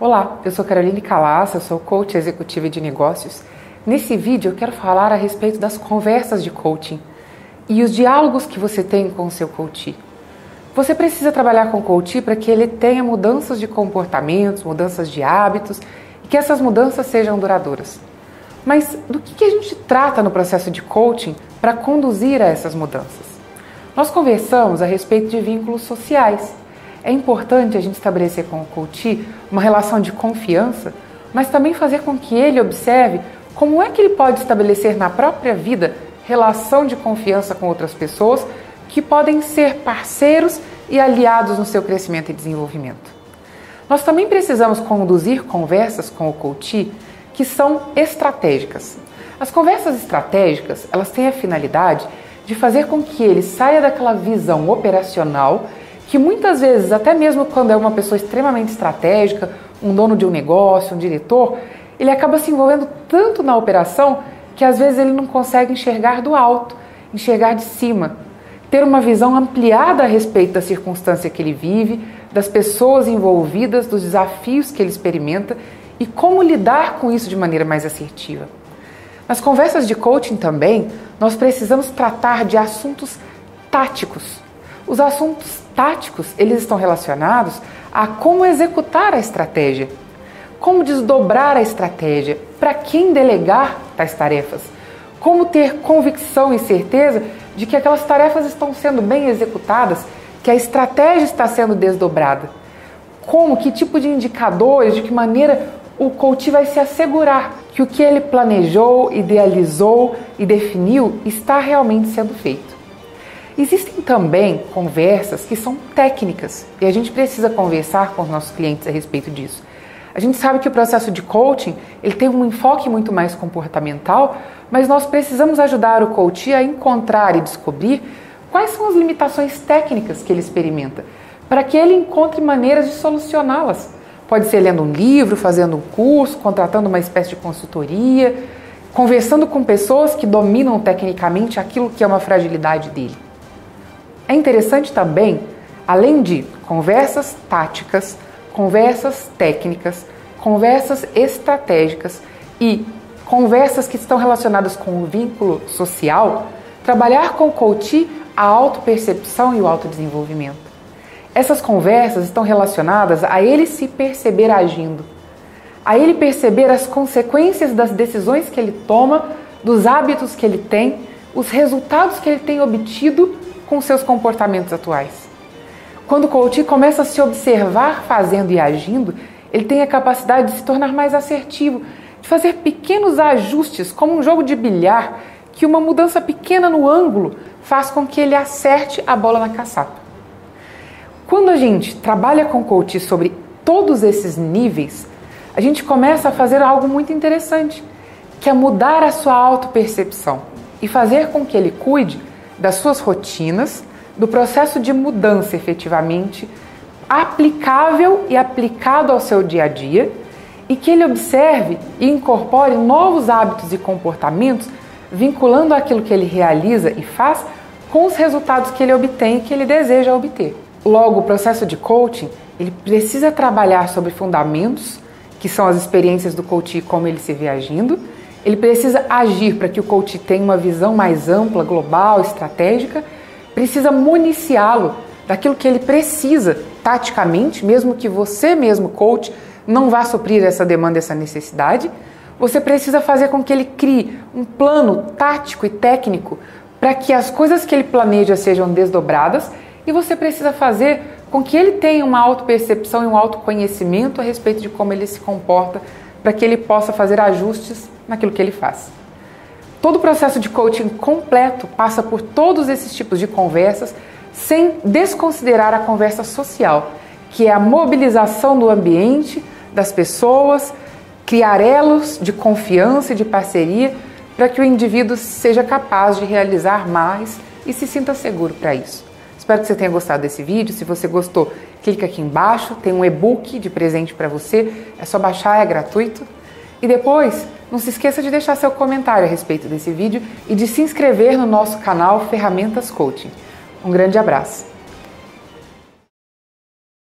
Olá, eu sou Caroline Calassa, sou coach executiva de negócios. Nesse vídeo eu quero falar a respeito das conversas de coaching e os diálogos que você tem com o seu coach. Você precisa trabalhar com o coach para que ele tenha mudanças de comportamentos, mudanças de hábitos e que essas mudanças sejam duradouras. Mas do que a gente trata no processo de coaching para conduzir a essas mudanças? Nós conversamos a respeito de vínculos sociais. É importante a gente estabelecer com o coach uma relação de confiança, mas também fazer com que ele observe como é que ele pode estabelecer na própria vida relação de confiança com outras pessoas que podem ser parceiros e aliados no seu crescimento e desenvolvimento. Nós também precisamos conduzir conversas com o coach que são estratégicas. As conversas estratégicas, elas têm a finalidade de fazer com que ele saia daquela visão operacional que muitas vezes, até mesmo quando é uma pessoa extremamente estratégica, um dono de um negócio, um diretor, ele acaba se envolvendo tanto na operação que às vezes ele não consegue enxergar do alto, enxergar de cima, ter uma visão ampliada a respeito da circunstância que ele vive, das pessoas envolvidas, dos desafios que ele experimenta e como lidar com isso de maneira mais assertiva. Nas conversas de coaching também, nós precisamos tratar de assuntos táticos. Os assuntos táticos, eles estão relacionados a como executar a estratégia, como desdobrar a estratégia, para quem delegar tais tarefas, como ter convicção e certeza de que aquelas tarefas estão sendo bem executadas, que a estratégia está sendo desdobrada. Como, que tipo de indicadores, de que maneira o coach vai se assegurar que o que ele planejou, idealizou e definiu está realmente sendo feito. Existem também conversas que são técnicas e a gente precisa conversar com os nossos clientes a respeito disso. A gente sabe que o processo de coaching ele tem um enfoque muito mais comportamental, mas nós precisamos ajudar o coach a encontrar e descobrir quais são as limitações técnicas que ele experimenta, para que ele encontre maneiras de solucioná-las. Pode ser lendo um livro, fazendo um curso, contratando uma espécie de consultoria, conversando com pessoas que dominam tecnicamente aquilo que é uma fragilidade dele. É interessante também, além de conversas táticas, conversas técnicas, conversas estratégicas e conversas que estão relacionadas com o vínculo social, trabalhar com o coach a autopercepção e o autodesenvolvimento. Essas conversas estão relacionadas a ele se perceber agindo, a ele perceber as consequências das decisões que ele toma, dos hábitos que ele tem, os resultados que ele tem obtido com seus comportamentos atuais. Quando o coach começa a se observar fazendo e agindo, ele tem a capacidade de se tornar mais assertivo, de fazer pequenos ajustes, como um jogo de bilhar, que uma mudança pequena no ângulo faz com que ele acerte a bola na caçapa. Quando a gente trabalha com coach sobre todos esses níveis, a gente começa a fazer algo muito interessante, que é mudar a sua autopercepção e fazer com que ele cuide das suas rotinas, do processo de mudança efetivamente aplicável e aplicado ao seu dia a dia e que ele observe e incorpore novos hábitos e comportamentos vinculando aquilo que ele realiza e faz com os resultados que ele obtém e que ele deseja obter. Logo, o processo de coaching, ele precisa trabalhar sobre fundamentos, que são as experiências do coach e como ele se vê agindo. Ele precisa agir para que o coach tenha uma visão mais ampla, global, estratégica. Precisa municiá-lo daquilo que ele precisa taticamente, mesmo que você mesmo, coach, não vá suprir essa demanda, essa necessidade. Você precisa fazer com que ele crie um plano tático e técnico para que as coisas que ele planeja sejam desdobradas e você precisa fazer com que ele tenha uma autopercepção e um autoconhecimento a respeito de como ele se comporta, para que ele possa fazer ajustes naquilo que ele faz. Todo o processo de coaching completo passa por todos esses tipos de conversas, sem desconsiderar a conversa social, que é a mobilização do ambiente, das pessoas, criar elos de confiança e de parceria para que o indivíduo seja capaz de realizar mais e se sinta seguro para isso. Espero que você tenha gostado desse vídeo. Se você gostou, clica aqui embaixo, tem um e-book de presente para você. É só baixar, é gratuito. E depois, não se esqueça de deixar seu comentário a respeito desse vídeo e de se inscrever no nosso canal Ferramentas Coaching. Um grande abraço.